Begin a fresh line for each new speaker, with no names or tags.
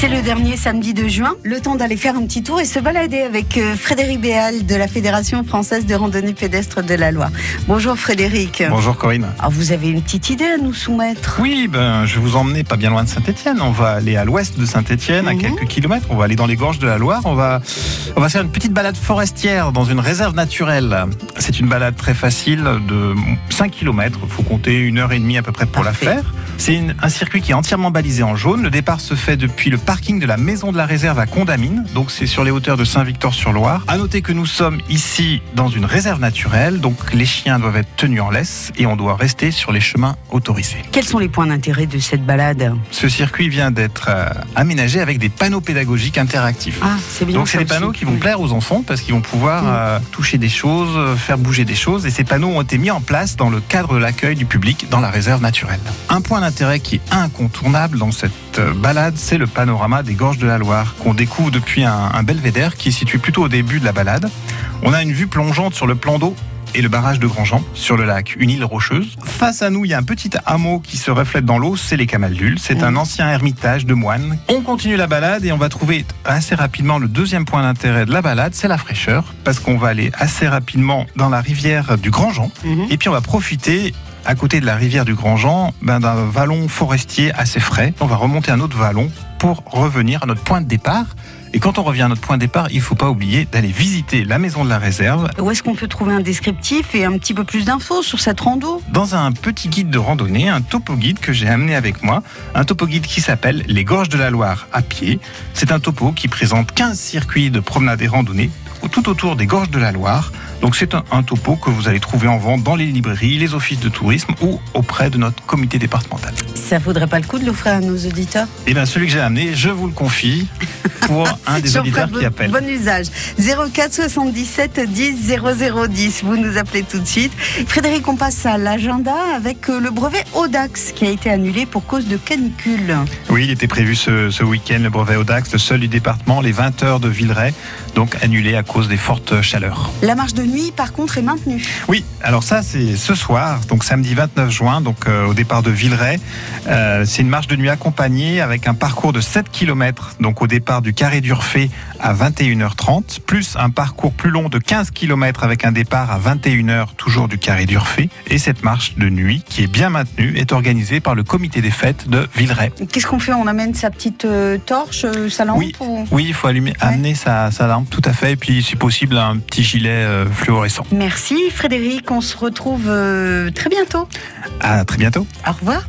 C'est le dernier samedi de juin. Le temps d'aller faire un petit tour et se balader avec euh, Frédéric Béal de la Fédération française de randonnée pédestre de la Loire. Bonjour Frédéric.
Bonjour Corinne.
Alors vous avez une petite idée à nous soumettre?
Oui, ben, je vais vous emmener pas bien loin de Saint-Etienne. On va aller à l'ouest de Saint-Etienne, à
Mhm.
quelques kilomètres. On va aller dans les gorges de la Loire. On va, on va faire une petite balade forestière dans une réserve naturelle. C'est une balade très facile de 5 km. Il faut compter une heure et demie à peu près pour
Parfait.
la faire. C'est un circuit qui est entièrement balisé en jaune. Le départ se fait depuis le parking de la maison de la réserve à Condamine. Donc c'est sur les hauteurs de Saint-Victor-sur-Loire. À noter que nous sommes ici dans une réserve naturelle. Donc les chiens doivent être tenus en laisse et on doit rester sur les chemins autorisés.
Quels sont les points d'intérêt de cette balade
Ce circuit vient d'être euh, aménagé avec des panneaux pédagogiques interactifs.
Ah, c'est bien.
Donc c'est des panneaux
aussi.
qui vont
Oui.
plaire aux enfants parce qu'ils vont pouvoir euh, toucher des choses, euh, faire bouger des choses. Et ces panneaux ont été mis en place dans le cadre de l'accueil du public dans la réserve naturelle. Un point d'intérêt qui est incontournable dans cette euh, balade, c'est le panorama des gorges de la Loire qu'on découvre depuis un, un belvédère qui est situé plutôt au début de la balade. On a une vue plongeante sur le plan d'eau et le barrage de Grandjean sur le lac, une île rocheuse. Face à nous, il y a un petit hameau qui se reflète dans l'eau, c'est les Camaldules. C'est un ancien ermitage de moines. On continue la balade et on va trouver assez rapidement le deuxième point d'intérêt de la balade, c'est la fraîcheur, parce qu'on va aller assez rapidement dans la rivière du Grandjean
Mhm.
et puis on va profiter à côté de la rivière du Grandjean ben, d'un vallon forestier assez frais. On va remonter un autre vallon pour revenir à notre point de départ. Et quand on revient à notre point de départ, il ne faut pas oublier d'aller visiter la maison de la réserve
Où est-ce qu'on peut trouver un descriptif et un petit peu plus d'infos sur cette rando?
Dans un petit guide de randonnée, un topo guide que j'ai amené avec moi, un topo guide qui s'appelle Les Gorges de la Loire à pied. C'est un topo qui présente 15 circuits de promenade et randonnée tout autour des Gorges de la Loire. Donc c'est un, topo que vous allez trouver en vente dans les librairies, les offices de tourisme ou auprès de notre comité départemental.
Ça vaudrait pas le coup de l'offrir à nos auditeurs?
Et bien celui que j'ai amené, je vous le confie pour un des auditeurs qui appelle.
Bon usage. 04 77 10 0010. Vous nous appelez tout de suite. Frédéric, on passe à l'agenda avec euh, le brevet Audax qui a été annulé pour cause de canicule.
Oui, il était prévu ce, ce week-end le brevet Audax, le seul du département, les 20 heures de Villeray, donc annulé à cause des fortes chaleurs.
La marche de nuit, par contre, est maintenue.
Oui, alors ça c'est ce soir, donc samedi 29 juin, donc euh, au départ de Villeray. Euh, c'est une marche de nuit accompagnée avec un parcours de 7 km, donc au départ du Carré d'Urfé à 21h30, plus un parcours plus long de 15 km avec un départ à 21h toujours du Carré d'Urfé. Et cette marche de nuit, qui est bien maintenue, est organisée par le comité des fêtes de Villeray.
Qu'est-ce qu'on fait? On amène sa petite euh, torche, euh, sa lampe
Oui.
ou-
Oui, il faut allumer, amener sa, sa lampe, tout à fait, et puis si possible un petit gilet fluorescent.
Merci Frédéric, on se retrouve très bientôt.
À très bientôt.
Au revoir.